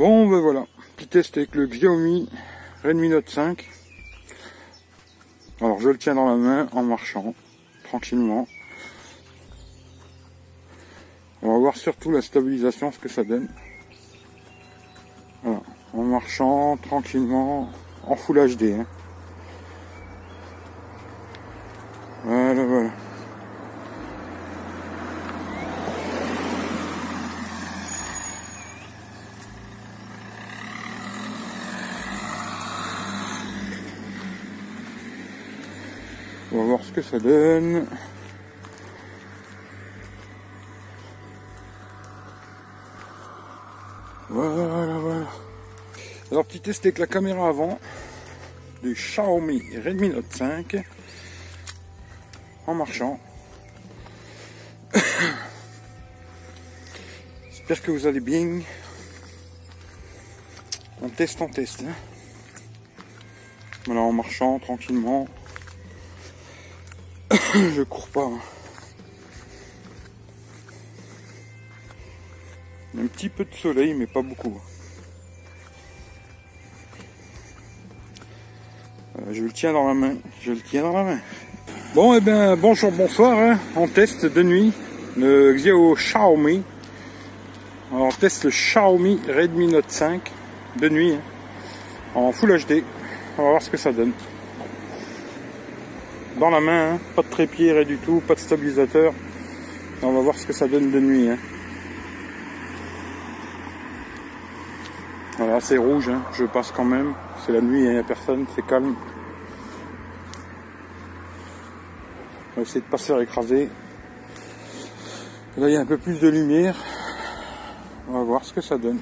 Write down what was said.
Bon ben voilà, petit test avec le Xiaomi Redmi Note 5. Alors je le tiens dans la main en marchant, tranquillement. On va voir surtout la stabilisation, ce que ça donne. Voilà, en marchant tranquillement, en Full HD. Hein. Voilà, voilà. On va voir ce que ça donne. Voilà, voilà. Alors, petit test avec la caméra avant du Xiaomi Redmi Note 5 en marchant. J'espère que vous allez bien. On teste, on teste. Hein. Voilà, en marchant tranquillement. je cours pas. Hein. Un petit peu de soleil, mais pas beaucoup. Euh, je le tiens dans la main. Je le tiens dans la main. Bon, et eh bien, bonjour, bonsoir. Hein. On teste de nuit le Xiao Xiaomi. on teste le Xiaomi Redmi Note 5 de nuit hein, en Full HD. On va voir ce que ça donne dans la main, hein. pas de trépied, rien du tout, pas de stabilisateur. On va voir ce que ça donne de nuit. Hein. Voilà, c'est rouge, hein. je passe quand même. C'est la nuit, il n'y a personne, c'est calme. On va essayer de pas se faire écraser. Là, il y a un peu plus de lumière. On va voir ce que ça donne.